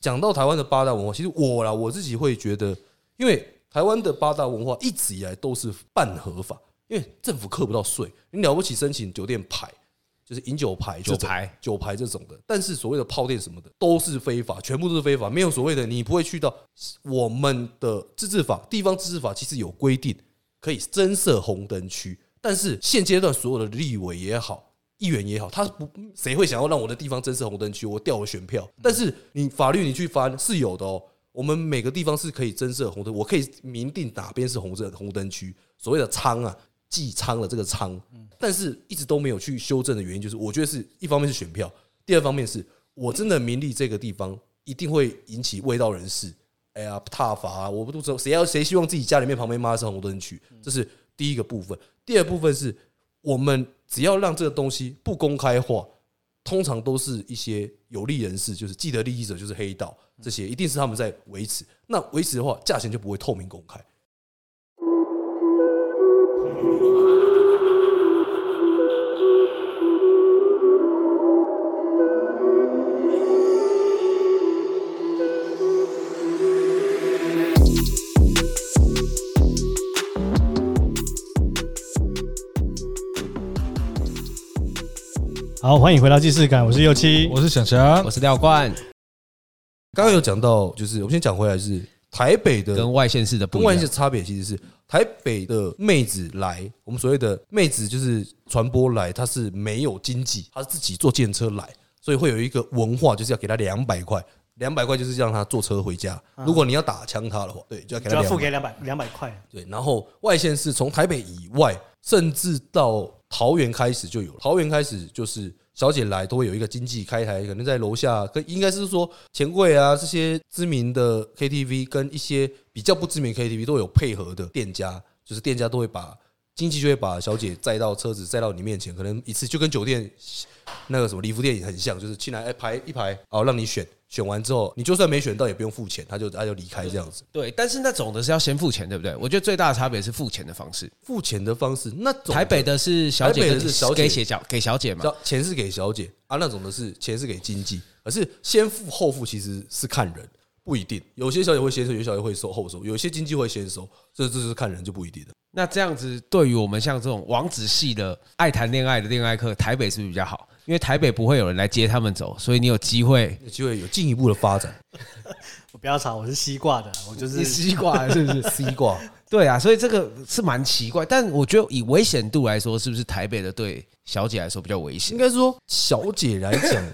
讲到台湾的八大文化，其实我啦，我自己会觉得，因为台湾的八大文化一直以来都是半合法，因为政府扣不到税，你了不起申请酒店牌，就是饮酒牌、酒牌、酒牌这种的。但是所谓的泡店什么的都是非法，全部都是非法，没有所谓的你不会去到我们的自治法、地方自治法，其实有规定可以增设红灯区，但是现阶段所有的立委也好。议员也好，他不谁会想要让我的地方增设红灯区，我掉了选票。但是你法律你去翻是有的哦，我们每个地方是可以增设红灯，我可以明定哪边是红灯红灯区，所谓的仓啊，记仓的这个仓，但是一直都没有去修正的原因，就是我觉得是一方面是选票，第二方面是我真的明利这个地方一定会引起卫道人士，哎呀，踏伐啊，我不知道谁要谁希望自己家里面旁边妈是红灯区，这是第一个部分，第二部分是我们。只要让这个东西不公开化，通常都是一些有利人士，就是既得利益者，就是黑道，这些一定是他们在维持。那维持的话，价钱就不会透明公开。好，欢迎回到既视感，我是右七，我是小翔，我是廖冠。刚刚有讲到，就是我们先讲回来，是台北的跟外县市的不外县市差别其实是台北的妹子来，我们所谓的妹子就是传播来，她是没有经济，她是自己坐计程车来，所以会有一个文化，就是要给她两百块，两百块就是让她坐车回家。如果你要打枪她的话，对，就要给她就要付给两百两百块。对，然后外县市从台北以外，甚至到。桃园开始就有了，桃园开始就是小姐来都会有一个经济开台，可能在楼下，跟应该是说钱柜啊这些知名的 KTV 跟一些比较不知名 KTV 都有配合的店家，就是店家都会把经济就会把小姐载到车子载到你面前，可能一次就跟酒店那个什么礼服店也很像，就是进来哎排一排哦让你选。选完之后，你就算没选到也不用付钱，他就他就离开这样子。对，但是那种的是要先付钱，对不对？我觉得最大的差别是付钱的方式。付钱的方式，那种台北的是小姐，是小姐给小给小姐嘛？钱是给小姐啊，那种的是钱是给经济，可是先付后付其实是看人，不一定。有些小姐会先收，有些小姐会收后收，有些经济会先收，这这是看人就不一定了。那这样子，对于我们像这种王子系的爱谈恋爱的恋爱课，台北是不是比较好？因为台北不会有人来接他们走，所以你有机会，有机会有进一步的发展。我不要吵，我是西瓜的，我就是西瓜，是不是 西瓜？对啊，所以这个是蛮奇怪。但我觉得以危险度来说，是不是台北的对小姐来说比较危险？应该说，小姐来讲，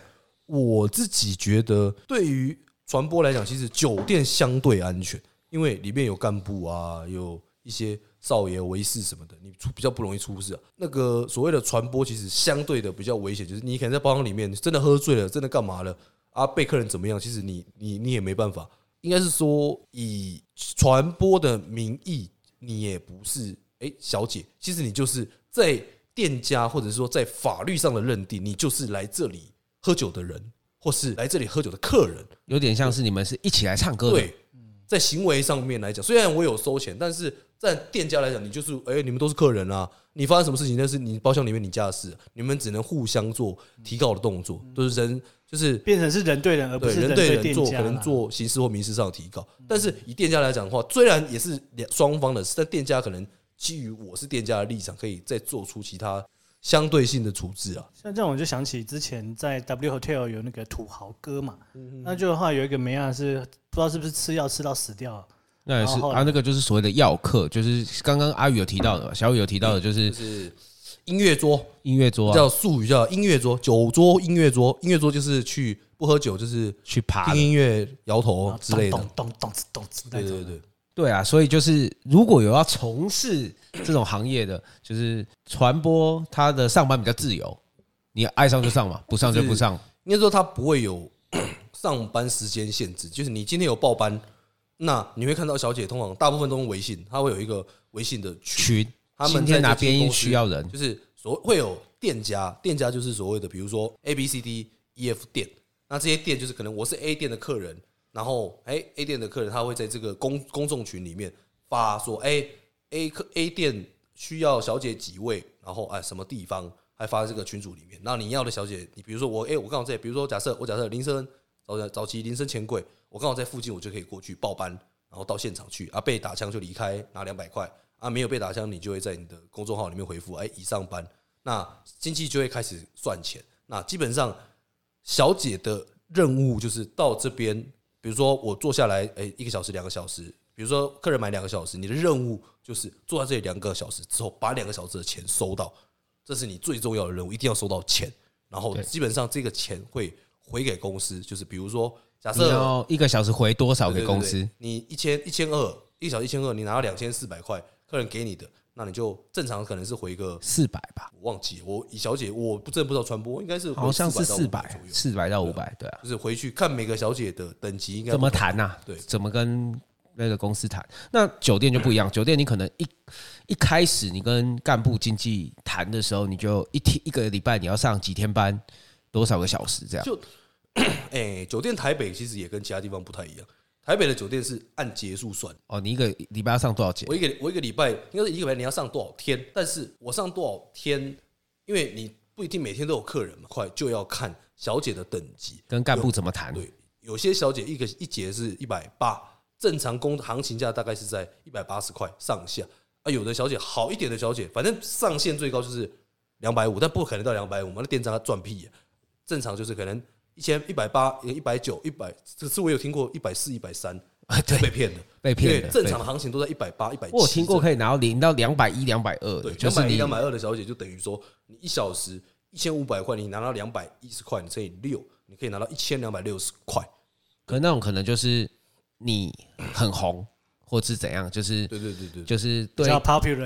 我自己觉得，对于传播来讲，其实酒店相对安全，因为里面有干部啊，有一些。少爷、为事什么的，你出比较不容易出事啊。那个所谓的传播，其实相对的比较危险，就是你可能在包厢里面真的喝醉了，真的干嘛了啊？被客人怎么样？其实你你你也没办法。应该是说，以传播的名义，你也不是哎小姐，其实你就是在店家或者是说在法律上的认定，你就是来这里喝酒的人，或是来这里喝酒的客人，有点像是你们是一起来唱歌的。对，在行为上面来讲，虽然我有收钱，但是。在店家来讲，你就是哎、欸，你们都是客人啊，你发生什么事情那是你包厢里面你家的事，你们只能互相做提高的动作，都是人就是变成是人对人，而不是人对人做，可能做形式或民事上的提高。但是以店家来讲的话，虽然也是两双方的事，但店家可能基于我是店家的立场，可以再做出其他相对性的处置啊。像这样，我就想起之前在 W Hotel 有那个土豪哥嘛，那就的话有一个梅亚是不知道是不是吃药吃到死掉。那也是啊，那个就是所谓的药客，就是刚刚阿宇有提到的，小宇有提到的，就是是音乐桌，音乐桌叫术语叫音乐桌，酒桌音乐桌，音乐桌就是去不喝酒，就是去爬听音乐、摇头之类的，咚咚咚咚对对对对啊，所以就是如果有要从事这种行业的，就是传播，他的上班比较自由，你爱上就上嘛，不上就不上。应该说他不会有 上班时间限制，就是你今天有报班。那你会看到小姐通常大部分都用微信，她会有一个微信的群，群他们在哪边需要人，就是所会有店家，店家就是所谓的，比如说 A B C D E F 店，那这些店就是可能我是 A 店的客人，然后哎 A 店的客人他会在这个公公众群里面发说，哎 A 客 A 店需要小姐几位，然后哎什么地方还发在这个群组里面，那你要的小姐，你比如说我哎我刚好在，比如说假设我假设林森早早期林森钱柜，我刚好在附近，我就可以过去报班，然后到现场去啊，被打枪就离开，拿两百块啊，没有被打枪，你就会在你的公众号里面回复，哎，已上班，那经济就会开始算钱。那基本上小姐的任务就是到这边，比如说我坐下来，哎，一个小时、两个小时，比如说客人买两个小时，你的任务就是坐在这里两个小时之后，把两个小时的钱收到，这是你最重要的任务，一定要收到钱。然后基本上这个钱会回给公司，就是比如说，假设要一个小时回多少给公司？你一千一千二，一小时一千二，你拿到两千四百块，客人给你的，那你就正常可能是回个四百吧。我忘记我以小姐，我不真的不知道传播应该是好像是四百，四百到五百，对啊，就是回去看每个小姐的等级应该怎么谈呐？对，怎么跟那个公司谈？那酒店就不一样，酒店你可能一一开始你跟干部经济谈的时候，你就一天一个礼拜你要上几天班。多少个小时这样？就，哎，酒店台北其实也跟其他地方不太一样。台北的酒店是按结束算。哦，你一个礼拜要上多少节？我一个我一个礼拜应该是一个礼拜你要上多少天？但是我上多少天？因为你不一定每天都有客人嘛，快就要看小姐的等级跟干部怎么谈。对，有些小姐一个一节是一百八，正常工行情价大概是在一百八十块上下啊。有的小姐好一点的小姐，反正上限最高就是两百五，但不可能到两百五嘛，那店长他赚屁呀！正常就是可能一千一百八，一百九，一百，只是我有听过一百四、一百三，被骗的，被骗的。正常的行情都在一百八、一百七。我听过可以拿到零到两百一、两百二，对，两百一、两百二的小姐就等于说，你一小时一千五百块，你拿到两百一十块，你乘以六，你可以拿到一千两百六十块。可那种可能就是你很红，或是怎样，就是对对对对，就是对，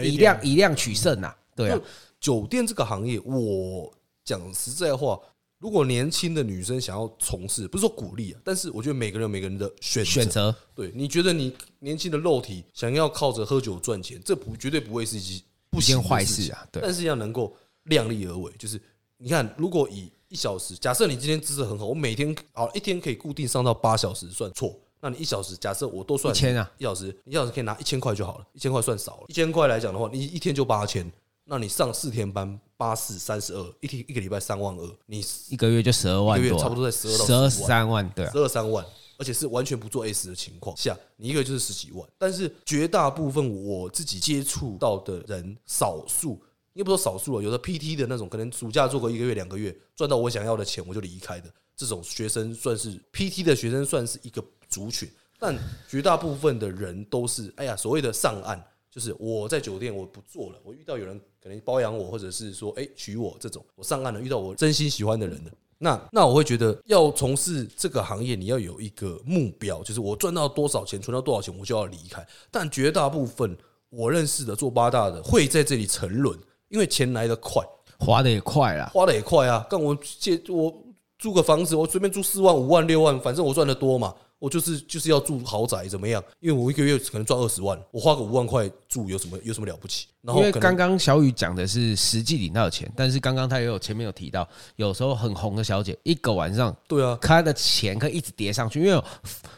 以量以量取胜呐。对啊，酒店这个行业，我讲实在话。如果年轻的女生想要从事，不是说鼓励啊，但是我觉得每个人有每个人的选选择。对，你觉得你年轻的肉体想要靠着喝酒赚钱，这不绝对不会是一件不件坏事啊。对，但是要能够量力而为。就是你看，如果以一小时，假设你今天姿势很好，我每天好一天可以固定上到八小时算错，那你一小时假设我都算一千啊，一小时一小时可以拿一千块就好了，一千块算少了，一千块来讲的话，你一天就八千。那你上四天班，八四三十二，一天一个礼拜三万二，你一个月就十二万，一个月差不多在十二到十二三万，对，十二三万，而且是完全不做 S 的情况下，你一个月就是十几万。但是绝大部分我自己接触到的人，少数，应该不说少数了，有的 PT 的那种，可能暑假做个一个月两个月，赚到我想要的钱，我就离开的这种学生，算是 PT 的学生，算是一个族群。但绝大部分的人都是，哎呀，所谓的上岸。就是我在酒店我不做了，我遇到有人可能包养我，或者是说哎娶我这种，我上岸了遇到我真心喜欢的人的，那那我会觉得要从事这个行业，你要有一个目标，就是我赚到多少钱，存到多少钱，我就要离开。但绝大部分我认识的做八大的会在这里沉沦，因为钱来得快，花得也快啊，花得也快啊。但我借我租个房子，我随便租四万、五万、六万，反正我赚得多嘛。我就是就是要住豪宅怎么样？因为我一个月可能赚二十万，我花个五万块住有什么有什么了不起？然后因为刚刚小雨讲的是实际领到的钱，但是刚刚他也有前面有提到，有时候很红的小姐一个晚上，对啊，她的钱可以一直叠上去。因为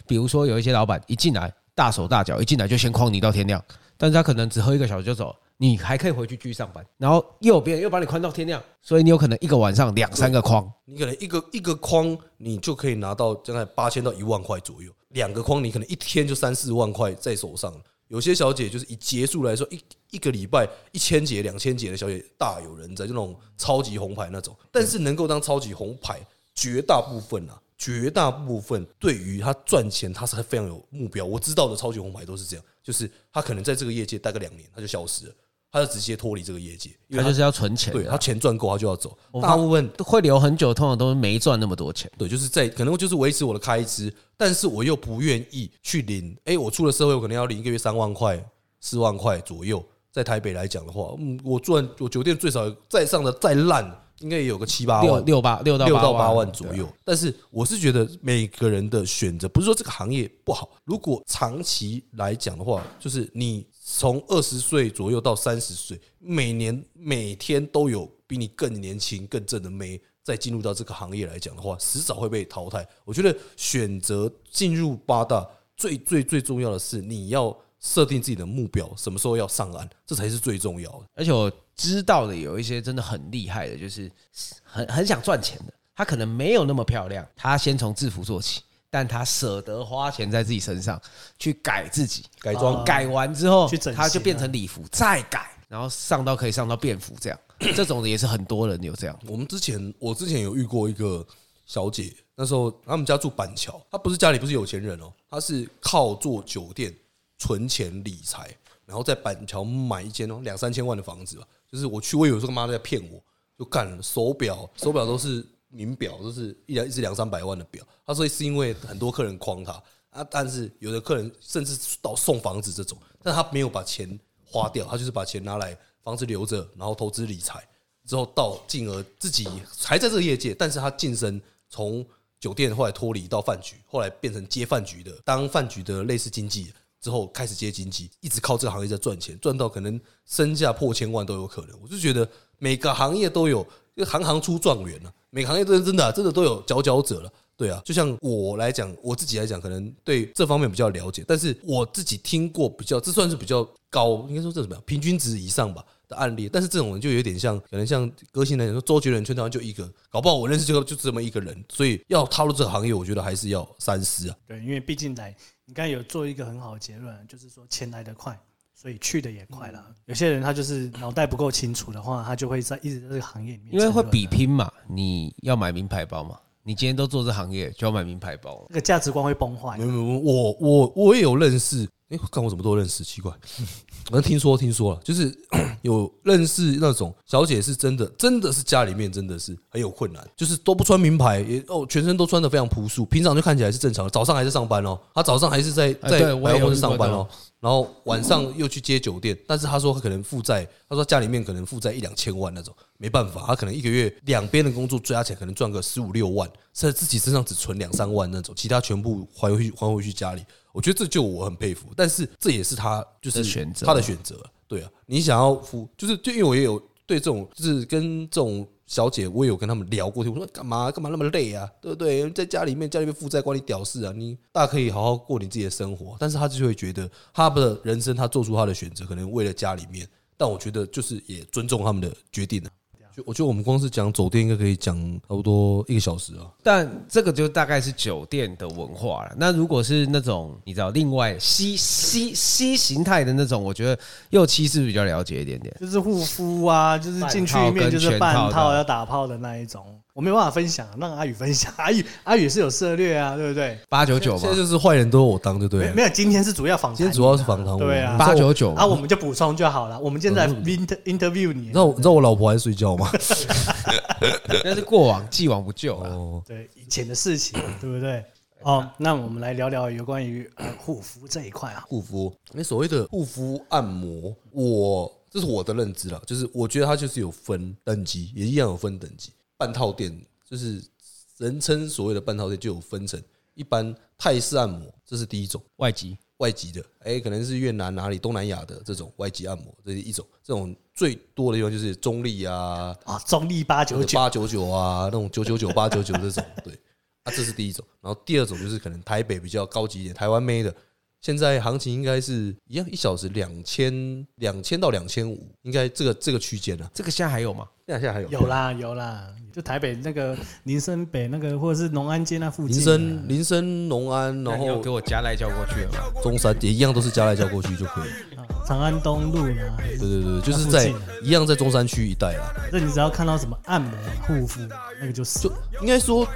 比如说有一些老板一进来大手大脚，一进来就先框你到天亮，但是他可能只喝一个小时就走。你还可以回去继续上班，然后右边又把你框到天亮，所以你有可能一个晚上两三个框，你可能一个一个框，你就可以拿到大概八千到一万块左右。两个框，你可能一天就三四万块在手上。有些小姐就是以结束来说，一一个礼拜一千节、两千节的小姐大有人在，就那种超级红牌那种。但是能够当超级红牌，绝大部分啊，绝大部分对于他赚钱，他是非常有目标。我知道的超级红牌都是这样，就是他可能在这个业界待个两年，他就消失了。他就直接脱离这个业界，因为他就是要存钱。对，他钱赚够，他就要走。大部分会留很久，通常都没赚那么多钱。对，就是在可能就是维持我的开支，但是我又不愿意去领。哎，我出了社会，我可能要领一个月三万块、四万块左右。在台北来讲的话，嗯，我赚我酒店最少再上的再烂，应该也有个七八万、六八六到六到八万左右。但是我是觉得每个人的选择，不是说这个行业不好。如果长期来讲的话，就是你。从二十岁左右到三十岁，每年每天都有比你更年轻、更正的妹在进入到这个行业来讲的话，迟早会被淘汰。我觉得选择进入八大最最最重要的是，你要设定自己的目标，什么时候要上岸，这才是最重要的。而且我知道的有一些真的很厉害的，就是很很想赚钱的，他可能没有那么漂亮，他先从制服做起，但他舍得花钱在自己身上去改自己，改装，改完之后他就变成礼服，再改，然后上到可以上到便服这样，这种的也是很多人有这样。我们之前我之前有遇过一个小姐，那时候他们家住板桥，她不是家里不是有钱人哦，她是靠做酒店存钱理财，然后在板桥买一间哦两三千万的房子吧。就是我去，我以为说妈在骗我，就干了手表，手表都是名表，都是一两一只两三百万的表。他说是因为很多客人诓他啊，但是有的客人甚至到送房子这种，但他没有把钱花掉，他就是把钱拿来房子留着，然后投资理财，之后到进而自己还在这个业界，但是他晋升从酒店后来脱离到饭局，后来变成接饭局的，当饭局的类似经纪。之后开始接经济，一直靠这个行业在赚钱，赚到可能身价破千万都有可能。我就觉得每个行业都有，行行出状元了。每个行业都真的、真的都有佼佼者了。对啊，就像我来讲，我自己来讲，可能对这方面比较了解，但是我自己听过比较，这算是比较高，应该说这怎么样，平均值以上吧的案例。但是这种人就有点像，可能像歌星来讲，说周杰伦全台湾就一个，搞不好我认识就就这么一个人，所以要踏入这个行业，我觉得还是要三思啊。对，因为毕竟来。你刚才有做一个很好的结论，就是说钱来得快，所以去的也快了。有些人他就是脑袋不够清楚的话，他就会在一直在这个行业里面，因为会比拼嘛。你要买名牌包嘛？你今天都做这行业，就要买名牌包，那个价值观会崩坏。没有没有，我我我也有认识。哎，看我怎么都认识，奇怪。反正听说听说了，就是 有认识那种小姐，是真的，真的是家里面真的是很有困难，就是都不穿名牌，也哦，全身都穿的非常朴素，平常就看起来是正常的，早上还是上班哦，她早上还是在在百货公司上班哦，然后晚上又去接酒店，但是她说她可能负债，她说家里面可能负债一两千万那种，没办法，她可能一个月两边的工作加起来可能赚个十五六万，在自己身上只存两三万那种，其他全部还回去还回去家里。我觉得这就我很佩服，但是这也是他就是选择他的选择，对啊，你想要付就是就因为我也有对这种就是跟这种小姐，我也有跟他们聊过天，我说干嘛干嘛那么累啊，对不对？在家里面家里面负债关你屌事啊，你大可以好好过你自己的生活，但是他就会觉得他的人生他做出他的选择，可能为了家里面，但我觉得就是也尊重他们的决定了。就我觉得我们光是讲酒店应该可以讲差不多一个小时啊，但这个就大概是酒店的文化了。那如果是那种你知道另外西西西形态的那种，我觉得右七是比较了解一点点，就是护肤啊，就是进去里面就是半套要打炮的那一种。我没有办法分享，让阿宇分享。阿宇，阿宇是有策略啊，对不对？八九九嘛，现在就是坏人都我当，对不对？没有，今天是主要访谈，今天主要是访谈，对啊，八九九啊，我们就补充就好了。我们现在 inter interview 你，你知道你知道我老婆还睡觉吗？那是过往，既往不咎啊。对以前的事情，对不对？哦，那我们来聊聊有关于呃护肤这一块啊。护肤，那所谓的护肤按摩，我这是我的认知了，就是我觉得它就是有分等级，也一样有分等级。半套店就是人称所谓的半套店，就有分成一般泰式按摩，这是第一种外籍外籍的，哎，可能是越南哪里东南亚的这种外籍按摩，这是一种。这种最多的地方就是中立啊，啊，中立八九九八九九啊，那种九九九八九九这种，对，啊，这是第一种。然后第二种就是可能台北比较高级一点，台湾妹的。现在行情应该是一样，一小时两千两千到两千五，应该这个这个区间呢。这个现在还有吗？现在现在还有？有啦有啦，就台北那个林森北那个，或者是农安街那附近。林森林森农安，然后给我加赖叫过去了嘛。中山也一样，都是加赖叫过去就可以。长安东路呢？对对对，就是在一样在中山区一带啊。那你只要看到什么按摩护肤，那个就是。就应该说。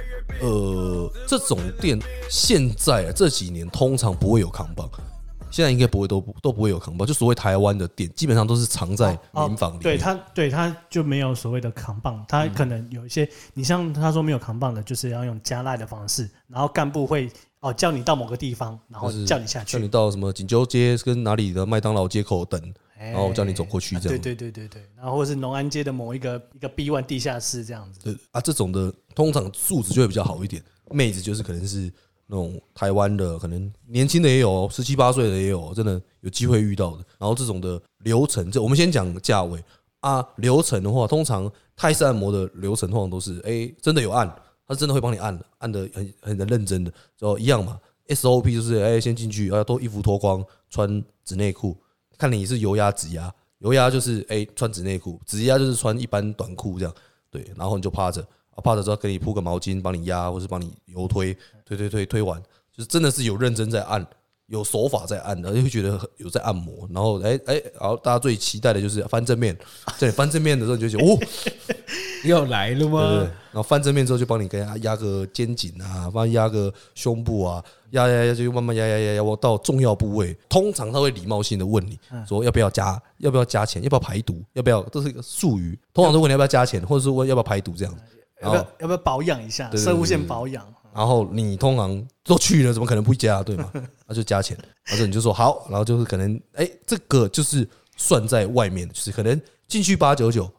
呃，这种店现在啊这几年通常不会有扛棒，现在应该不会都都不会有扛棒，就所谓台湾的店基本上都是藏在民房里面。对他，对他就没有所谓的扛棒，他可能有一些，你像他说没有扛棒的，就是要用加赖的方式，然后干部会哦叫你到某个地方，然后叫你下去，叫你到什么锦州街跟哪里的麦当劳街口等。然后叫你走过去，这样。对对对对对。然后或者是农安街的某一个一个 B one 地下室这样子。对啊，这种的通常素质就会比较好一点。妹子就是可能是那种台湾的，可能年轻的也有，十七八岁的也有，真的有机会遇到的。然后这种的流程，这我们先讲价位啊。流程的话，通常泰式按摩的流程通常都是，哎，真的有按，他真的会帮你按，按的很很认真的，就一样嘛。SOP 就是，哎，先进去，啊，脱衣服脱光，穿纸内裤。看你是油压、指压，油压就是哎、穿纸内裤，指压就是穿一般短裤这样，对，然后你就趴着，趴着之后给你铺个毛巾，帮你压，或是帮你油推，推推推推完，就是真的是有认真在按，有手法在按的，而且会觉得有在按摩。然后哎哎，然后大家最期待的就是翻正面，在你翻正面的时候你就觉得哦，要来了吗？对，然后翻正面之后就帮你给他压个肩颈啊，帮你压个胸部啊，压压压就慢慢压压压压到重要部位。通常他会礼貌性的问你说要不要加，要不要加钱，要不要排毒，要不要，这是一个术语。通常都问你要不要加钱，或者是问要不要排毒这样。要不要要不要保养一下？生物线保养。然后你通常都去了，怎么可能不加？对吗？那就加钱。然后你就说好，然后就是可能哎，这个就是算在外面，就是可能进去八九九，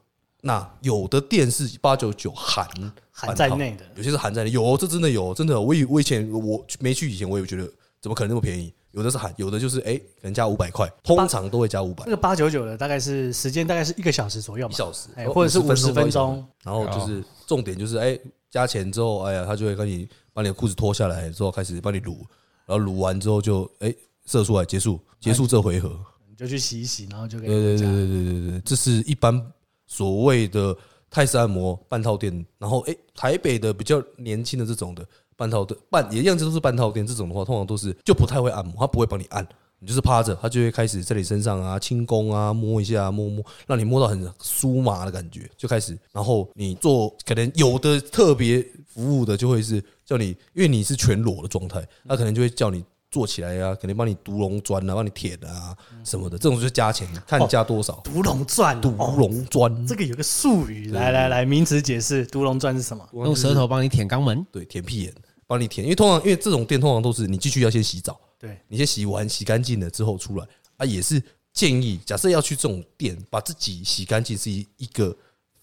那有的店是八九九含含在内的，有些是含在内。有这真的有，真的。我以我以前我没去以前，我也觉得怎么可能那么便宜？有的是喊，有的就是哎，可能加五百块，通常都会加五百。那个八九九的大概是时间大概是一个小时左右嘛，一小时哎，或者是五十分钟。然后就是重点就是哎。加钱之后，哎呀，他就会跟你把你的裤子脱下来，之后开始帮你撸，然后撸完之后就哎射出来结束，结束这回合，你就去洗一洗，然后就可以。对对对对对对对，这是一般所谓的泰式按摩半套店。然后哎，台北的比较年轻的这种的半套的半也一样，这都是半套店。这种的话，通常都是就不太会按摩，他不会帮你按。你就是趴着，他就会开始在你身上啊轻功啊摸一下摸摸，让你摸到很酥麻的感觉，就开始。然后你做可能有的特别服务的，就会是叫你，因为你是全裸的状态，他可能就会叫你坐起来呀，肯定帮你独龙砖啊，帮你舔啊什么的。这种就是加钱，看你加多少。独龙钻，独龙砖，这个有个术语，来来来，名词解释，独龙砖是什么？用舌头帮你舔肛门，对，舔屁眼，帮你填。因为通常，因为这种店通常都是你进去要先洗澡。对，你先洗完洗干净了之后出来啊，也是建议，假设要去这种店，把自己洗干净是一一个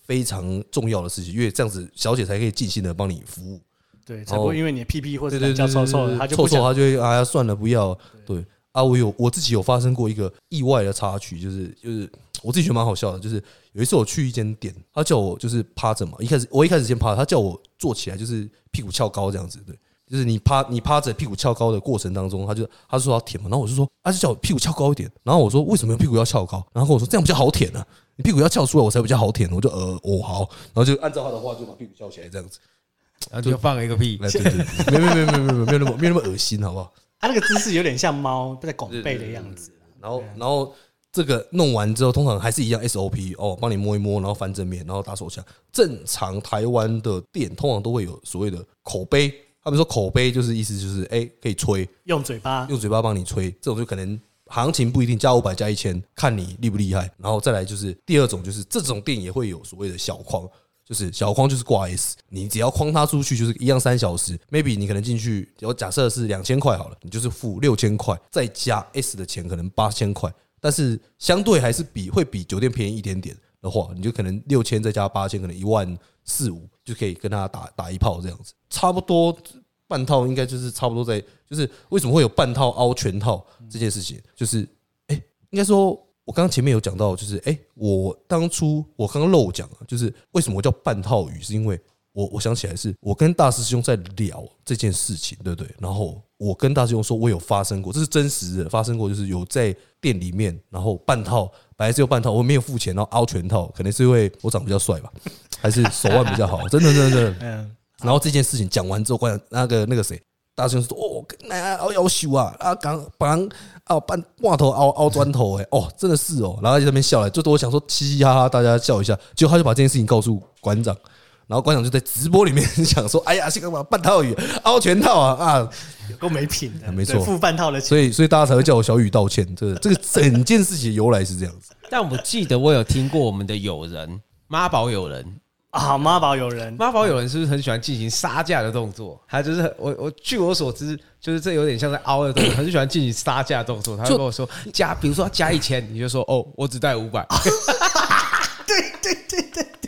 非常重要的事情，因为这样子小姐才可以尽心的帮你服务。对，才不会因为你屁屁或者叫臭臭的，他就臭臭，他就会啊，算了，不要。对啊，我有我自己有发生过一个意外的插曲，就是就是我自己觉得蛮好笑的，就是有一次我去一间店，他叫我就是趴着嘛，一开始我一开始先趴，他叫我坐起来，就是屁股翘高这样子，对。就是你趴你趴着屁股翘高的过程当中，他就他就说要舔嘛，然后我就说，他就叫我屁股翘高一点，然后我说为什么屁股要翘高？然后跟我说这样比较好舔呢，你屁股要翘出来我才比较好舔。我就呃哦好，然后就按照他的话就把屁股翘起来这样子，然后就放了一个屁，对对对，没没没没没没没有那么没有那么恶心好不好？他那个姿势有点像猫在拱背的样子，然后然后这个弄完之后，通常还是一样 SOP 哦，帮你摸一摸，然后翻正面，然后打手枪。正常台湾的店通常都会有所谓的口碑。他们说口碑就是意思就是哎，可以吹，用嘴巴用嘴巴帮你吹，这种就可能行情不一定加五百加一千，看你厉不厉害。然后再来就是第二种，就是这种店也会有所谓的小框，就是小框就是挂 S，你只要框它出去就是一样三小时，maybe 你可能进去，我假设是两千块好了，你就是付六千块，再加 S 的钱可能八千块，但是相对还是比会比酒店便宜一点点的话，你就可能六千再加八千，可能一万四五就可以跟他打打一炮这样子。差不多半套应该就是差不多在，就是为什么会有半套凹全套这件事情，就是哎，应该说我刚刚前面有讲到，就是哎，我当初我刚刚漏讲啊，就是为什么我叫半套语，是因为我我想起来是我跟大师兄在聊这件事情，对不对？然后我跟大师兄说，我有发生过，这是真实的发生过，就是有在店里面，然后半套本来只有半套，我没有付钱，然后凹全套，可能是因为我长得比较帅吧，还是手腕比较好，真的真的真的。然后这件事情讲完之后，关那个那个谁，大师兄说：“哦，那凹要修啊，啊刚把人啊半挂头凹凹砖头哎，哦真的是哦。”然后在那边笑了，就多想说嘻嘻哈哈，大家笑一下。结果他就把这件事情告诉馆长，然后馆长就在直播里面讲说：“哎呀，这个嘛半套雨凹全套啊啊，有够没品的，没错，付半套的钱。”所以所以大家才会叫我小雨道歉。这个这个整件事情的由来是这样子。但我记得我有听过我们的友人妈宝友人。啊，妈宝友人，妈宝友人是不是很喜欢进行杀价的动作？他就是我我据我所知，就是这有点像在凹的动作，很喜欢进行杀价动作。他就跟我说加，比如说加一千，你就说哦，我只带五百。对对对对对，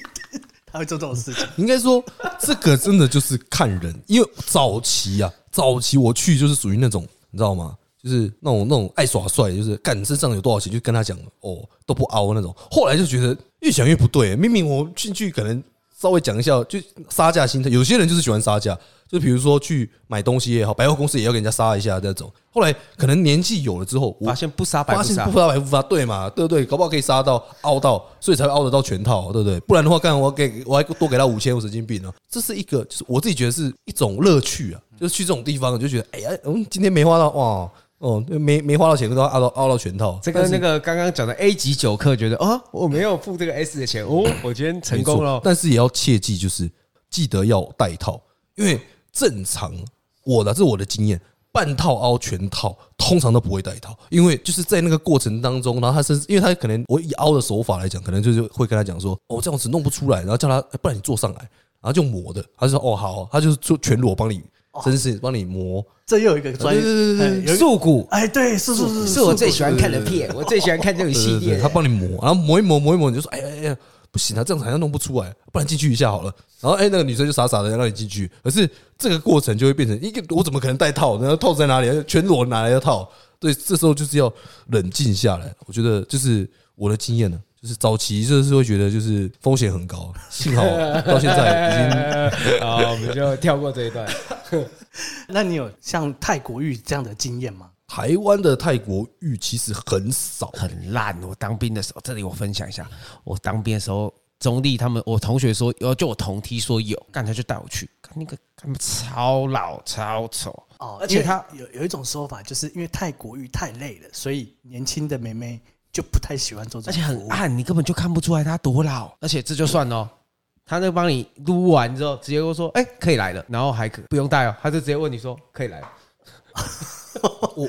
他会做这种事情。应该说，这个真的就是看人，因为早期啊，早期我去就是属于那种，你知道吗？就是那种那种爱耍帅，就是看你身上有多少钱就跟他讲哦，都不凹那种。后来就觉得越想越不对，明明我进去可能。稍微讲一下，就杀价心态，有些人就是喜欢杀价，就比如说去买东西也好，百货公司也要给人家杀一下那种。后来可能年纪有了之后，我发现不杀白不杀，发现不杀白不杀，对嘛？对不对？搞不好可以杀到凹到，所以才会凹得到全套，对不对？不然的话，干我给我还多给他五千，我神经病哦。这是一个，就是我自己觉得是一种乐趣啊，就是去这种地方就觉得，哎呀，嗯，今天没花到哇。哦，没没花到钱，都要凹到凹到全套。这个那个刚刚讲的 A 级酒客觉得啊，我没有付这个 S 的钱哦，我今天成功了。但是也要切记，就是记得要带套，因为正常我的这是我的经验，半套凹全套通常都不会带套，因为就是在那个过程当中，然后他是因为他可能我以凹的手法来讲，可能就是会跟他讲说，哦这样子弄不出来，然后叫他不然你坐上来，然后就磨的，他就说哦好，他就是做全裸帮你。真是帮你磨，这又有一个专业。素骨，哎，对，是是是，是我最喜欢看的片，我最喜欢看这种系列。他帮你磨，然后磨一磨，磨一磨，你就说，哎呀哎呀，不行啊，这样子好像弄不出来，不然进去一下好了。然后哎，那个女生就傻傻的让你进去，可是这个过程就会变成一个，我怎么可能带套？然后套在哪里？全裸哪来的套？对，这时候就是要冷静下来。我觉得就是我的经验呢。就是早期就是会觉得就是风险很高，幸好到现在已经 好，我们就跳过这一段。那你有像泰国浴这样的经验吗？台湾的泰国浴其实很少，很烂。我当兵的时候，这里我分享一下，我当兵的时候，中立他们，我同学说，有就我同梯说有，干他就带我去，看那个他们超老超丑哦，而且他有有一种说法，就是因为泰国浴太累了，所以年轻的妹妹。就不太喜欢做这，而且很暗，你根本就看不出来他多老。而且这就算了，他那个帮你撸完之后，直接跟我说：“哎，可以来了。”然后还可不用带哦，他就直接问你说：“可以来了。” 我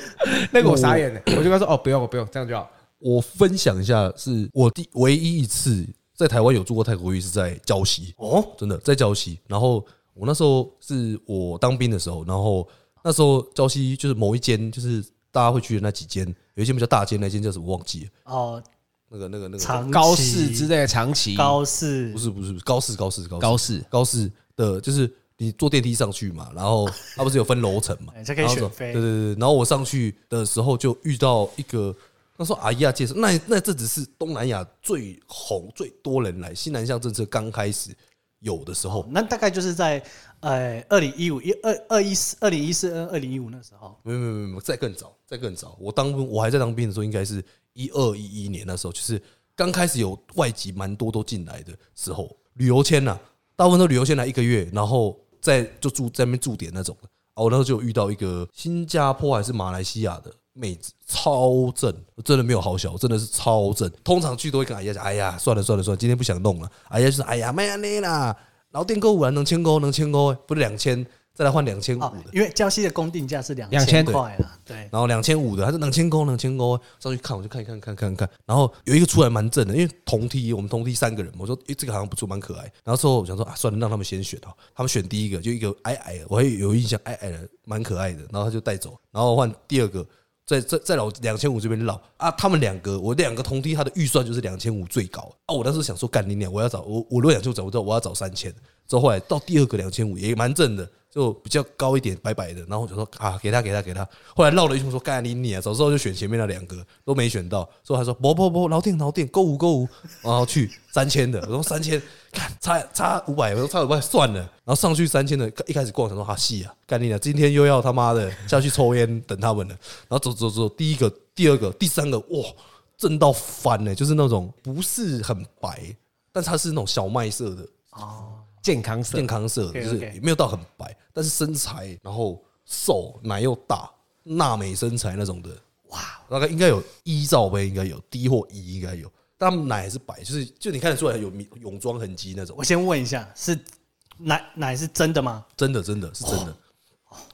那个我傻眼了，我就跟他说：“哦，不用，不用，这样就好。”我分享一下，是我第唯一一次在台湾有住过泰国浴，是在礁溪哦，真的在礁溪。然后我那时候是我当兵的时候，然后那时候礁溪就是某一间，就是大家会去的那几间。有一间比较大间，那间叫什么忘记了？哦，那个、那个、那个高士之类的长期高士不是不是高士高士高士高士的，就是你坐电梯上去嘛，然后 它不是有分楼层嘛？这可以选飞。对对对，然后我上去的时候就遇到一个，他说阿姨啊，介绍那那这只是东南亚最红最多人来新南向政策刚开始有的时候，那大概就是在。呃，二零一五一二二一四二零一四二零一五那时候，没有没有没有，再更早，再更早。我当我还在当兵的时候，应该是一二一一年那时候，就是刚开始有外籍蛮多都进来的时候，旅游签呐，大部分都旅游签来一个月，然后在就住在那边驻点那种的。啊，我那时候就遇到一个新加坡还是马来西亚的妹子，超正，真的没有好小，真的是超正。通常去都会跟阿姨讲，哎呀，算了算了算了，今天不想弄了。阿姨就说，哎呀，卖安尼啦。然后订购五万能签购能签购，不是两千，再来换两千五的，因为江西的公定价是两千块啊，对。然后两千五的，他是两千公两千公，上去看我就看一看看看看，然后有一个出来蛮正的，因为同梯我们同梯三个人，我说诶这个好像不错，蛮可爱。然后之后我想说啊，算了，让他们先选啊，他们选第一个就一个矮矮的，我还有印象矮矮的，蛮可爱的，然后他就带走，然后换第二个。在在在老两千五这边绕啊，他们两个我两个同梯，他的预算就是两千五最高啊。我当时想说干你娘，我要找我我如果两千五找不到，我要找三千。之后后来到第二个两千五也蛮正的，就比较高一点，白白的。然后我就说啊，给他给他给他。后来绕了一圈说干你啊，早知道就选前面那两个都没选到。之后他说不不不，老店老店购物购物，然后去三千的，我说 三千。看差差五百，我说差五百算了，然后上去三千的，一开始逛，想说哈戏啊，干你啊，今天又要他妈的下去抽烟等他们了，然后走走走，第一个、第二个、第三个，哇，正到翻呢，就是那种不是很白，但它是那种小麦色的哦，健康色，健康色，就是也没有到很白，但是身材，然后瘦，奶又大，娜美身材那种的，哇，大概应该有一罩杯，应该有 D 或 E 应该有。但他们奶还是白，就是就你看得出来有泳装痕迹那种。我先问一下，是奶奶是真的吗？真的，真的是真的，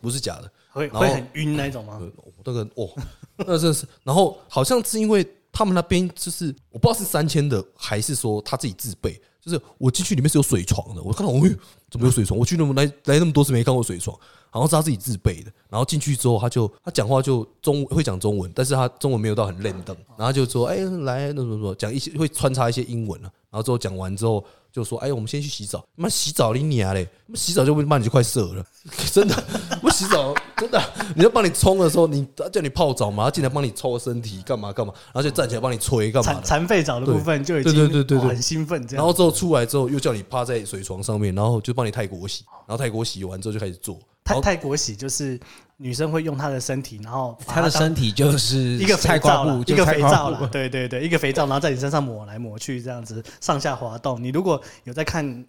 不是假的。会会很晕那种吗？那个哦，那真的是。然后好像是因为他们那边就是我不知道是三千的还是说他自己自备。就是我进去里面是有水床的，我看到，哦，怎么有水床？我去那么来来那么多次没看过水床，好像是他自己自备的。然后进去之后，他就他讲话就中会讲中文，但是他中文没有到很认等，然后就说，哎，来那什么什么，讲一些会穿插一些英文了。然后之后讲完之后就说：“哎，我们先去洗澡。”妈洗澡你娘嘞！洗澡就会骂你就快射了，真的。我洗澡真的，你要帮你冲的时候，你叫你泡澡嘛，他进来帮你搓身体，干嘛干嘛，然后就站起来帮你吹干嘛？残废澡的部分就已经对对对对很兴奋。这样，然后之后出来之后又叫你趴在水床上面，然后就帮你泰国洗，然后泰国洗完之后就开始做。泰泰国洗就是女生会用她的身体，然后她的身体就是 一个肥皂了，一个肥皂了，对对对，一个肥皂，然后在你身上抹来抹去，这样子上下滑动。你如果有在看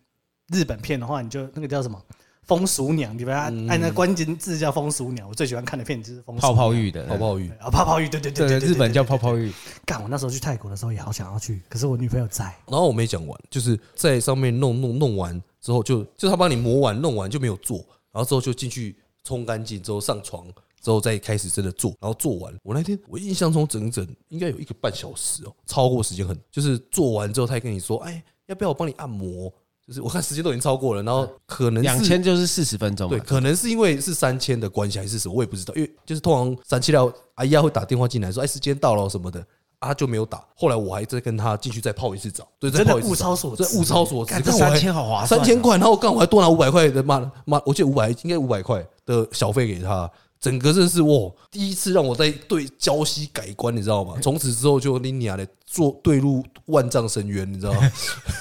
日本片的话，你就那个叫什么？风俗娘，你把它按那关键字叫风俗娘。我最喜欢看的片就是泡泡浴的。泡泡浴。啊，泡泡浴，对对对对，日本叫泡泡浴。干，我那时候去泰国的时候也好想要去，可是我女朋友在。然后我没讲完，就是在上面弄弄弄完之后，就就他帮你磨完弄完就没有做，然后之后就进去。冲干净之后上床，之后再开始真的做，然后做完。我那天我印象中整整应该有一个半小时哦，超过时间很，就是做完之后他还跟你说，哎，要不要我帮你按摩？就是我看时间都已经超过了，然后可能两千就是四十分钟，对，可能是因为是三千的关系还是什么，我也不知道，因为就是通常三七料阿姨会打电话进来说，哎，时间到了什么的。他就没有打，后来我还再跟他进去再泡一次澡，对，再泡一次。物超所值，物超所值。三千好划算，三千块，然后我刚好还多拿五百块的妈妈，我记得五百应该五百块的小费给他。整个真是哇，第一次让我在对礁溪改观，你知道吗？从此之后就拎你啊，做对入万丈深渊，你知道吗？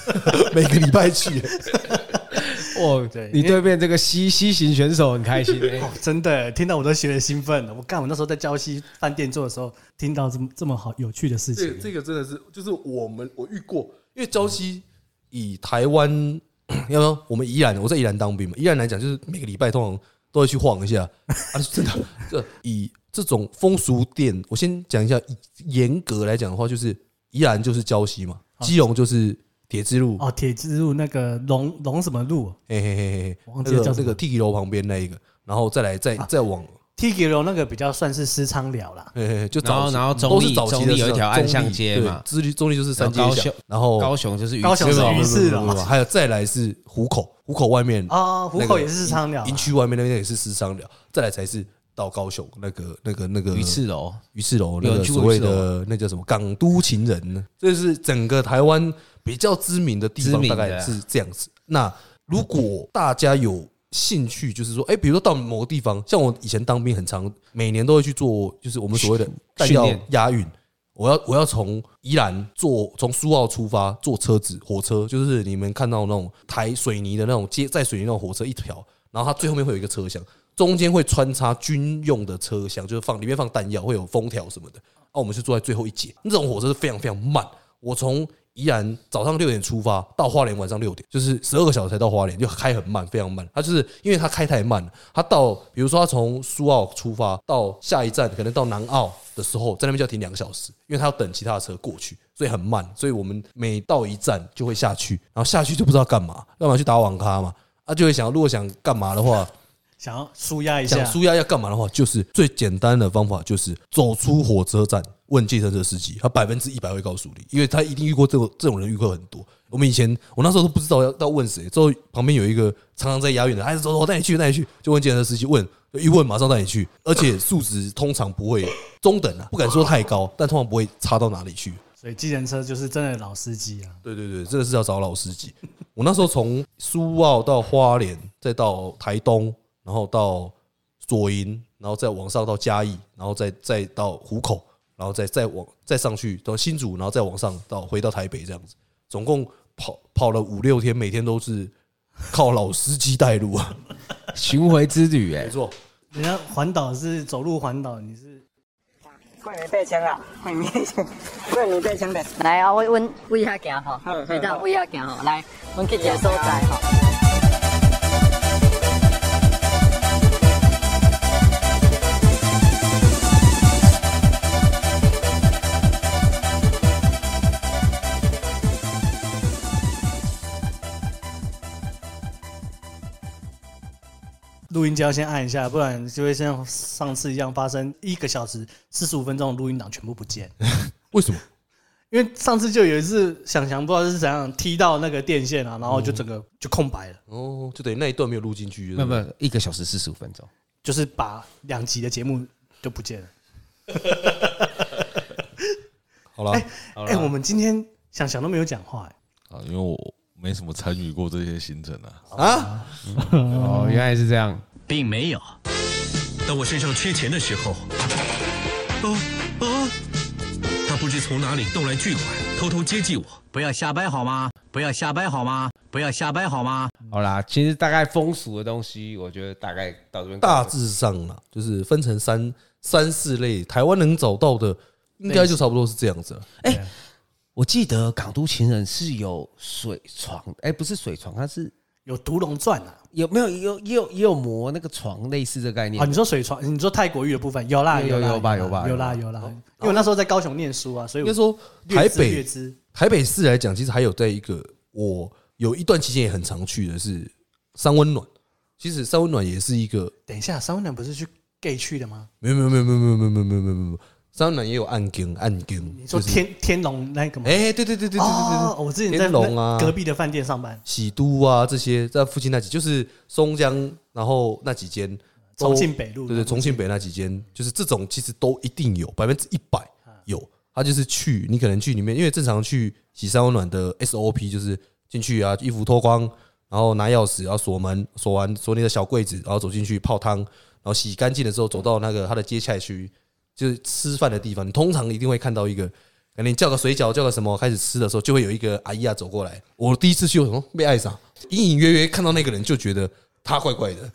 每个礼拜去。哦，对，你对面这个西西型选手很开心，哦，真的听到我都觉得兴奋了。我干，我那时候在礁溪饭店做的时候，听到这么这么好有趣的事情。这个真的是，就是我们我遇过，因为礁溪以台湾，要不我们宜兰，我在宜兰当兵嘛，宜兰来讲，就是每个礼拜通常都会去晃一下 啊，真的。这以这种风俗店，我先讲一下，严格来讲的话，就是宜兰就是礁溪嘛，基隆就是。铁之路。哦，铁之路那个龙龙什么路？嘿嘿嘿嘿，忘记叫这个 Tiki 楼旁边那一个，然后再来再再往。Tiki 楼那个比较算是私娼寮啦。嘿嘿，就然后然后中立中立有一条暗巷街嘛，中立中立就是三街巷，然后高雄就是高雄是鱼市了，还有再来是虎口，虎口外面啊，虎口也是私娼寮，营区外面那边也是私娼寮，再来才是到高雄那个那个那个鱼翅楼，鱼翅楼那个所谓的那叫什么港都情人呢？这是整个台湾。比较知名的地方大概是这样子。那如果大家有兴趣，就是说，哎，比如说到某个地方，像我以前当兵很长，每年都会去做，就是我们所谓的弹药押运。我要我要从宜兰坐从苏澳出发，坐车子火车，就是你们看到那种抬水泥的那种接载水泥那种火车一条，然后它最后面会有一个车厢，中间会穿插军用的车厢，就是放里面放弹药，会有封条什么的。那我们是坐在最后一节，那种火车是非常非常慢。我从宜兰早上六点出发，到花莲晚上六点，就是十二个小时才到花莲，就开很慢，非常慢。他就是因为他开太慢了，他到比如说他从苏澳出发到下一站，可能到南澳的时候，在那边就要停两个小时，因为他要等其他的车过去，所以很慢。所以我们每到一站就会下去，然后下去就不知道干嘛，要么去打网咖嘛，他就会想，如果想干嘛的话，想要舒压一下，想舒压要干嘛的话，就是最简单的方法就是走出火车站。问计程车司机，他百分之一百会告诉你，因为他一定遇过这种这种人，遇过很多。我们以前，我那时候都不知道要要问谁，之后旁边有一个常常在押运的，哎，走走，我带你去，带你去，就问计程车司机，问一问马上带你去，而且数值通常不会中等啊，不敢说太高，但通常不会差到哪里去。所以计程车就是真的老司机啊。对对对，真的是要找老司机。我那时候从苏澳到花莲，再到台东，然后到左营，然后再往上到嘉义，然后再再到湖口。然后再再往再上去到新竹，然后再往上到回到台北这样子，总共跑跑了五六天，每天都是靠老司机带路啊，巡回之旅哎，没错。人家环岛是走路环岛，你是快没带枪了，快没快没带枪的，来啊，我我我一下行哈，来到我一下行吼，来，我们去一个所在哈。录音机要先按一下，不然就会像上次一样发生一个小时四十五分钟的录音档全部不见。为什么？因为上次就有一次想想不知道是怎样踢到那个电线啊，然后就整个就空白了。哦，就等于那一段没有录进去。没有没有，一个小时四十五分钟，就是把两集的节目就不见了。好了，哎哎，我们今天想想都没有讲话哎。啊，因为我没什么参与过这些行程啊。啊，哦，原来是这样，并没有。当我身上缺钱的时候，哦哦，他不知从哪里动来巨款，偷偷接济我。不要瞎掰好吗？不要瞎掰好吗？不要瞎掰好吗？好啦，其实大概风俗的东西，我觉得大概到这边大致上啊，就是分成三三四类，台湾能找到的，应该就差不多是这样子了。哎，我记得港都情人是有水床，哎，不是水床，它是有独龙钻啊，有没有有也有也有磨那个床类似的概念啊？你说水床，你说泰国浴的部分有啦，有有吧有吧有啦有啦，因为那时候在高雄念书啊，所以应该说台北台北市来讲，其实还有在一个我。有一段期间也很常去的是三温暖，其实三温暖也是一个。等一下，三温暖不是去 gay 去的吗？没有没有没有没有没有没有没有没有没有没有，三温暖也有暗更暗更。你说天天龙那个吗？哎，对对对对对对对，我之前在龙啊隔壁的饭店上班，喜都啊这些在附近那几就是松江，然后那几间重庆北路，对对，重庆北那几间就是这种其实都一定有百分之一百有，他就是去你可能去里面，因为正常去洗三温暖的 SOP 就是。进去啊，衣服脱光，然后拿钥匙，然后锁门，锁完锁你的小柜子，然后走进去泡汤，然后洗干净的时候，走到那个他的接菜区，就是吃饭的地方。你通常一定会看到一个，可能你叫个水饺，叫个什么，开始吃的时候，就会有一个阿姨啊走过来。我第一次去，我什么被爱上，隐隐约约看到那个人，就觉得他怪怪的，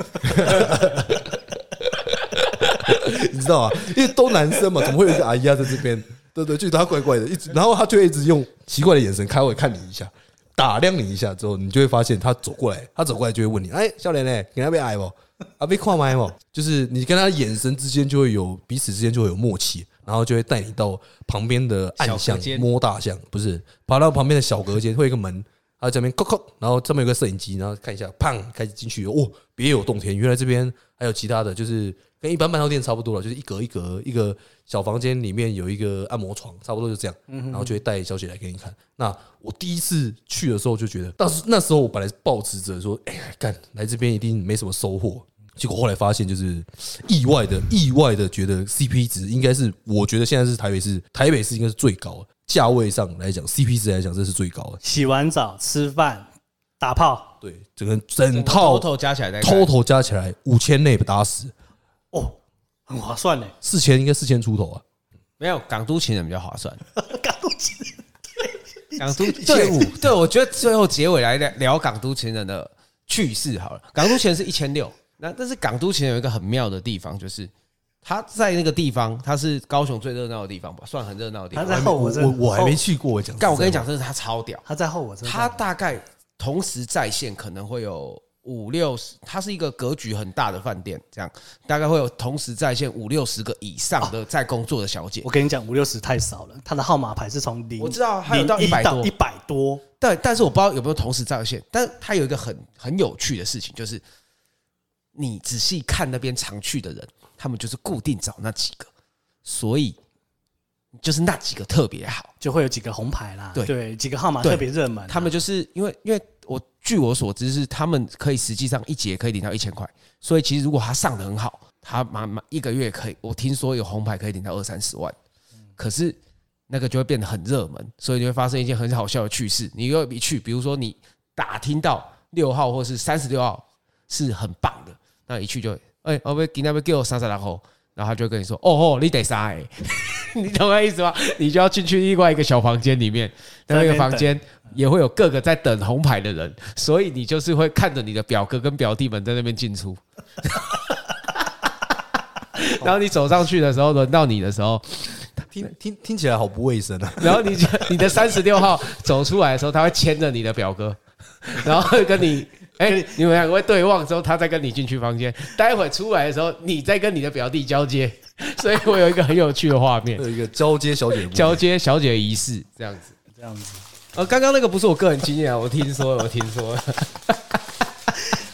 你知道吗？因为都男生嘛，怎么会有一个阿姨啊在这边？对对，就觉得他怪怪的，一直，然后他就一直用奇怪的眼神开会看你一下。打量你一下之后，你就会发现他走过来，他走过来就会问你：“哎，少年呢？你那边矮不？啊，被跨麦不？”就是你跟他眼神之间就会有彼此之间就会有默契，然后就会带你到旁边的暗巷摸大象，不是爬到旁边的小隔间，会有一个门，他这边扣扣，然后这边有个摄影机，然后看一下，砰，开始进去，哦，别有洞天，原来这边还有其他的就是。跟一般半套店差不多了，就是一格一格一个小房间，里面有一个按摩床，差不多就这样。然后就会带小姐来给你看。那我第一次去的时候就觉得，当时那时候我本来是抱持着说，哎，干来这边一定没什么收获。结果后来发现，就是意外的意外的觉得 CP 值应该是，我觉得现在是台北市台北市应该是最高的价位上来讲，CP 值来讲这是最高的。洗完澡、吃饭、打炮，对，整个整套 total 加起来，total 加起来五千内打死。哦，很划算呢，四千应该四千出头啊，没有港都情人比较划算。港都情人，对，港都队伍，对，我觉得最后结尾来聊聊港都情人的趣事好了。港都情人是一千六，那但是港都其实有一个很妙的地方，就是他在那个地方，他是高雄最热闹的地方吧，算很热闹的地方。他在后我我我还没去过，我讲，但我跟你讲，真的他超屌，他在后我，他大概同时在线可能会有。五六十，它是一个格局很大的饭店，这样大概会有同时在线五六十个以上的在工作的小姐。我跟你讲，五六十太少了，它的号码牌是从零，我知道还有到一百多，一百多。对但是我不知道有没有同时在线，但它有一个很很有趣的事情，就是你仔细看那边常去的人，他们就是固定找那几个，所以就是那几个特别好，就会有几个红牌啦。对对，几个号码特别热门，他们就是因为因为。我据我所知是，他们可以实际上一节可以领到一千块，所以其实如果他上的很好，他满满一个月可以，我听说有红牌可以领到二三十万。可是那个就会变得很热门，所以就会发生一件很好笑的趣事。你又一去，比如说你打听到六号或是三十六号是很棒的，那一去就哎，我给那边给我三十来号，然后他就跟你说，哦哦，你得杀哎，你懂我意思吗？你就要进去另外一个小房间里面，那个房间。也会有各个在等红牌的人，所以你就是会看着你的表哥跟表弟们在那边进出，然后你走上去的时候，轮到你的时候，听听听起来好不卫生啊。然后你你的三十六号走出来的时候，他会牵着你的表哥，然后会跟你哎，你们两个会对望之后，他再跟你进去房间。待会出来的时候，你再跟你的表弟交接，所以我有一个很有趣的画面，有一个交接小姐 交接小姐仪式这样子，这样子。呃，刚刚那个不是我个人经验啊，我听说了，我听说了，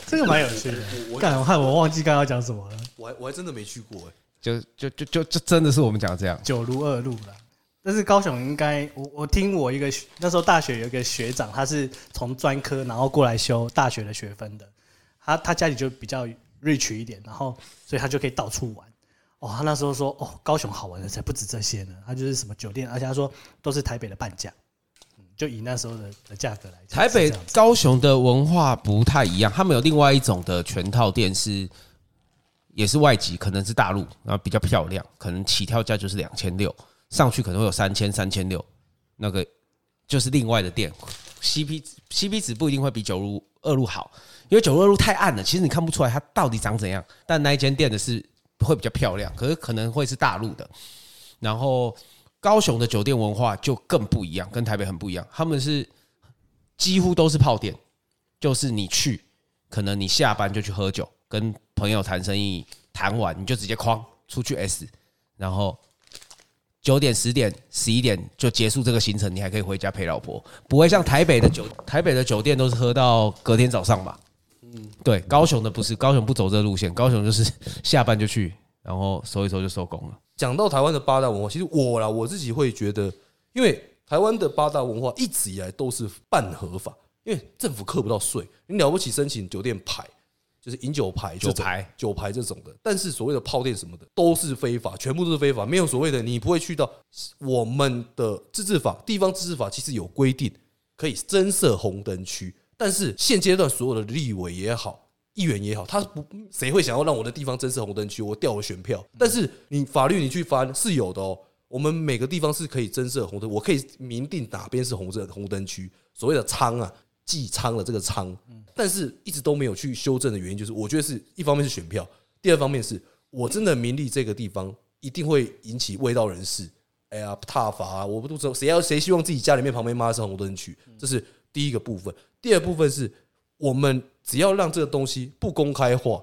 这个蛮有趣的。我干，我害我忘记刚刚讲什么了。我还我还真的没去过哎，就就就就就真的是我们讲的这样，九如二路了。但是高雄应该，我我听我一个那时候大学有一个学长，他是从专科然后过来修大学的学分的，他他家里就比较 rich 一点，然后所以他就可以到处玩。哦，他那时候说，哦，高雄好玩的才不止这些呢，他就是什么酒店，而且他说都是台北的半价。就以那时候的的价格来讲，台北、高雄的文化不太一样，他们有另外一种的全套店是，也是外籍，可能是大陆，然后比较漂亮，可能起跳价就是两千六，上去可能会有三千、三千六，那个就是另外的店，CP CP 值不一定会比九如二路好，因为九如二路太暗了，其实你看不出来它到底长怎样，但那一间店的是会比较漂亮，可是可能会是大陆的，然后。高雄的酒店文化就更不一样，跟台北很不一样。他们是几乎都是泡店，就是你去，可能你下班就去喝酒，跟朋友谈生意，谈完你就直接哐出去 S，然后九点、十点、十一点就结束这个行程，你还可以回家陪老婆，不会像台北的酒台北的酒店都是喝到隔天早上吧？嗯，对，高雄的不是，高雄不走这路线，高雄就是下班就去，然后收一收就收工了。讲到台湾的八大文化，其实我啦我自己会觉得，因为台湾的八大文化一直以来都是半合法，因为政府扣不到税，你了不起申请酒店牌，就是饮酒牌、酒牌、酒牌这种的。但是所谓的炮店什么的都是非法，全部都是非法，没有所谓的你不会去到我们的自治法、地方自治法，其实有规定可以增设红灯区，但是现阶段所有的立委也好。议员也好，他不谁会想要让我的地方增设红灯区，我掉了选票。但是你法律你去翻是有的哦，我们每个地方是可以增设红灯，我可以明定哪边是红色红灯区，所谓的仓啊，记仓的这个仓。但是一直都没有去修正的原因，就是我觉得是一方面是选票，第二方面是我真的名利这个地方一定会引起味道人士，哎呀，踏伐啊，我不都知道谁要谁希望自己家里面旁边妈是红灯区，这是第一个部分。第二部分是我们。只要让这个东西不公开化，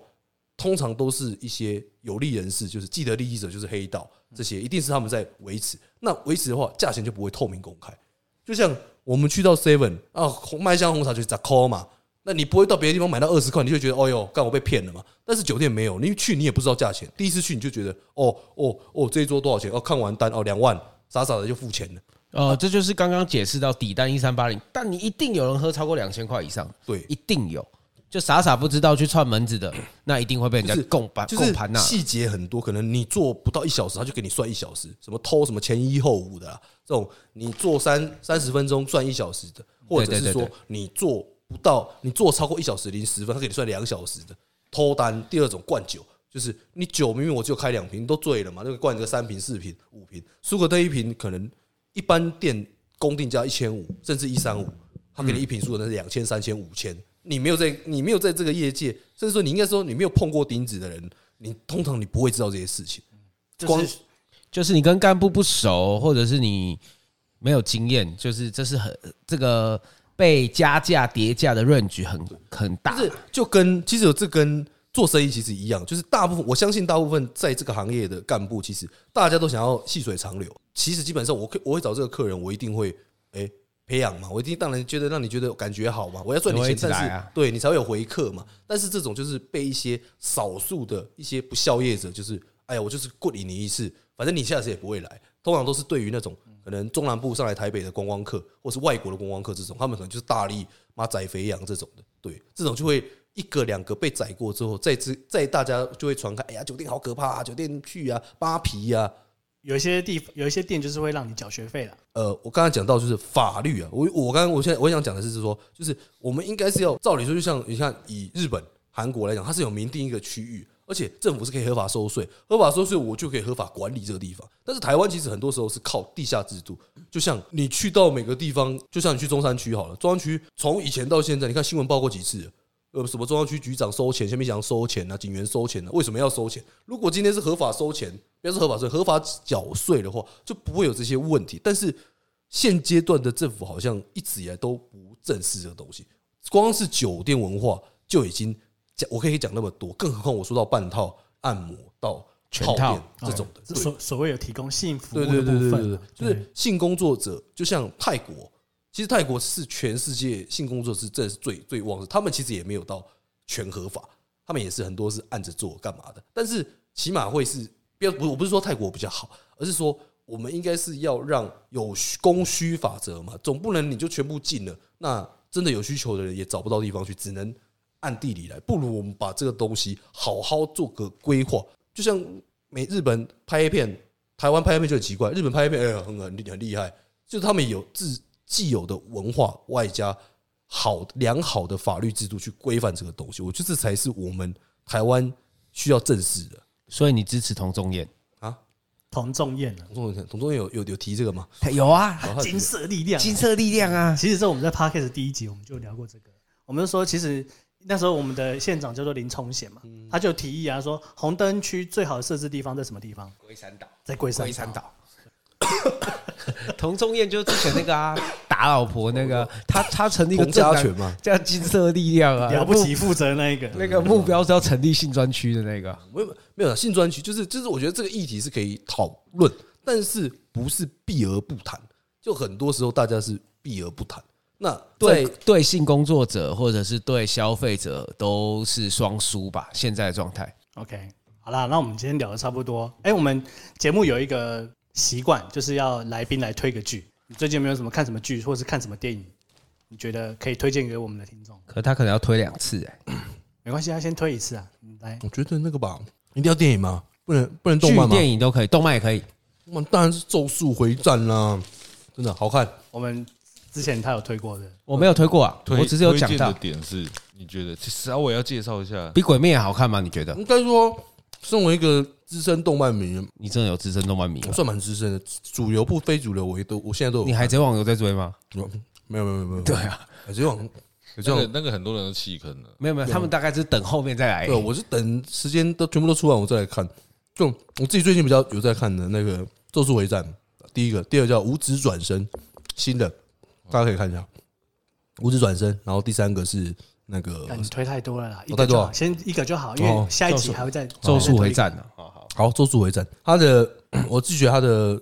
通常都是一些有利人士，就是既得利益者，就是黑道这些，一定是他们在维持。那维持的话，价钱就不会透明公开。就像我们去到 Seven 啊，麦香红茶就是十块嘛，那你不会到别的地方买到二十块，你就觉得哦哟，干我被骗了嘛。但是酒店没有，你去你也不知道价钱，第一次去你就觉得哦哦哦，这一桌多少钱？哦，看完单哦两万，傻傻的就付钱了。呃，这就是刚刚解释到底单一三八零，但你一定有人喝超过两千块以上，对，一定有。就傻傻不知道去串门子的，那一定会被人家共盘共盘呐。细节很多，可能你做不到一小时，他就给你算一小时。什么偷什么前一后五的，这种你做三三十分钟算一小时的，或者是说你做不到，你做超过一小时零十分，他给你算两小时的偷单。第二种灌酒，就是你酒明明我只有开两瓶，都醉了嘛，那个灌个三瓶四瓶五瓶，苏格登一瓶可能一般店公定价一千五，甚至一三五，他给你一瓶苏格登是两千三千五千。你没有在，你没有在这个业界，甚至说你应该说你没有碰过钉子的人，你通常你不会知道这些事情。光就是你跟干部不熟，或者是你没有经验，就是这是很这个被加价叠价的 range 很很大。就是就跟其实这跟做生意其实一样，就是大部分我相信大部分在这个行业的干部，其实大家都想要细水长流。其实基本上我可我会找这个客人，我一定会哎。培养嘛，我一定当然觉得让你觉得感觉好嘛，我要赚你钱，但是对你才会有回客嘛。但是这种就是被一些少数的一些不孝业者，就是哎呀，我就是过你你一次，反正你下次也不会来。通常都是对于那种可能中南部上来台北的观光客，或是外国的观光客这种，他们可能就是大力妈宰肥羊这种的。对，这种就会一个两个被宰过之后，再之再大家就会传开，哎呀，酒店好可怕啊，酒店去啊，扒皮呀。有一些地方，有一些店就是会让你缴学费了。呃，我刚才讲到就是法律啊，我我刚刚我现在我想讲的是说，就是我们应该是要照理说，就像你看以日本、韩国来讲，它是有明定一个区域，而且政府是可以合法收税，合法收税我就可以合法管理这个地方。但是台湾其实很多时候是靠地下制度，就像你去到每个地方，就像你去中山区好了，中山区从以前到现在，你看新闻报过几次？呃，什么中央区局长收钱，下面想收钱啊，警员收钱啊，为什么要收钱？如果今天是合法收钱，不要是合法税，合法缴税的话，就不会有这些问题。但是现阶段的政府好像一直以来都不正视这个东西，光是酒店文化就已经讲，我可以讲那么多，更何况我说到半套按摩到全套这种的，所所谓有提供性服务的部分，就是性工作者，就像泰国。其实泰国是全世界性工作是这是最最旺的，他们其实也没有到全合法，他们也是很多是按着做干嘛的。但是起码会是，不要不我不是说泰国比较好，而是说我们应该是要让有供需法则嘛，总不能你就全部禁了，那真的有需求的人也找不到地方去，只能按地里来。不如我们把这个东西好好做个规划，就像美日本拍片，台湾拍片就很奇怪，日本拍片哎很很很厉害，就是他们有自。既有的文化外加好良好的法律制度去规范这个东西，我觉得这才是我们台湾需要正视的。所以你支持同仲彦啊？童仲彦，童仲彦，童仲彦有有有提这个吗？有啊，金色力量，金色力量啊！其实，这我们在 Podcast 第一集我们就聊过这个，我们就说，其实那时候我们的县长叫做林聪贤嘛，他就提议啊，说红灯区最好的设置地方在什么地方？龟山岛，在龟山山岛。童仲彦就是之前那个啊，打老婆那个，他他成立一个家权嘛，叫金色力量啊，了不起负责那一个，那个目标是要成立性专区的那个，没有没有性专区，就是就是我觉得这个议题是可以讨论，但是不是避而不谈，就很多时候大家是避而不谈。那对对性工作者或者是对消费者都是双输吧，现在的状态。OK，好啦，那我们今天聊的差不多。哎，我们节目有一个。习惯就是要来宾来推个剧。你最近有没有什么看什么剧，或是看什么电影？你觉得可以推荐给我们的听众？可他可能要推两次哎，没关系，他先推一次啊。来，我觉得那个吧，一定要电影吗？不能不能动漫吗？电影都可以，动漫也可以。那当然是《咒术回战》啦，真的好看。我们之前他有推过的，我没有推过啊。我只是有讲到的点是，你觉得稍微要介绍一下，比《鬼灭》好看吗？你觉得？应该说，身为一个。资深动漫迷，你真的有资深动漫迷？我算蛮资深的，主流不非主流，我也都我现在都有。你海贼王有在追吗？没有没有没有没有。对啊，海贼王，海贼王那个很多人都弃坑了。没有没有，他们大概是等后面再来。对，我是等时间都全部都出完我再来看。就我自己最近比较有在看的那个《咒术回战》，第一个，第二个叫《五指转身》，新的，大家可以看一下《五指转身》。然后第三个是。那个你推太多了啦，太多，先一个就好，因为下一集还会再咒术回战呢。好好好，咒术回战，他的 我自己觉得他的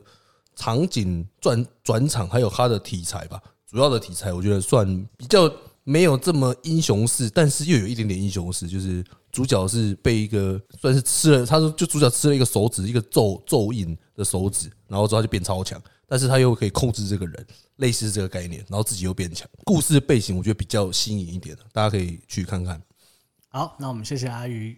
场景转转场还有他的题材吧，主要的题材我觉得算比较没有这么英雄式，但是又有一点点英雄式，就是主角是被一个算是吃了，他说就主角吃了一个手指，一个咒咒印的手指，然后之后他就变超强。但是他又可以控制这个人，类似这个概念，然后自己又变强。故事的背景我觉得比较新颖一点的，大家可以去看看。好，那我们谢谢阿鱼，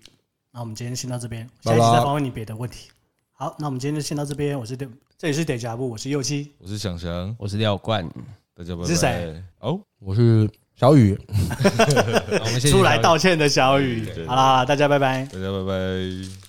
那我们今天先到这边，下一期再访问你别的问题。好，那我们今天就先到这边。我是这里是 Deja Vu，我是右七，我是祥祥，我是廖冠，大家拜拜。是谁？哦，我是小雨。我们出来道歉的小雨。好啦，大家拜拜，大家拜拜。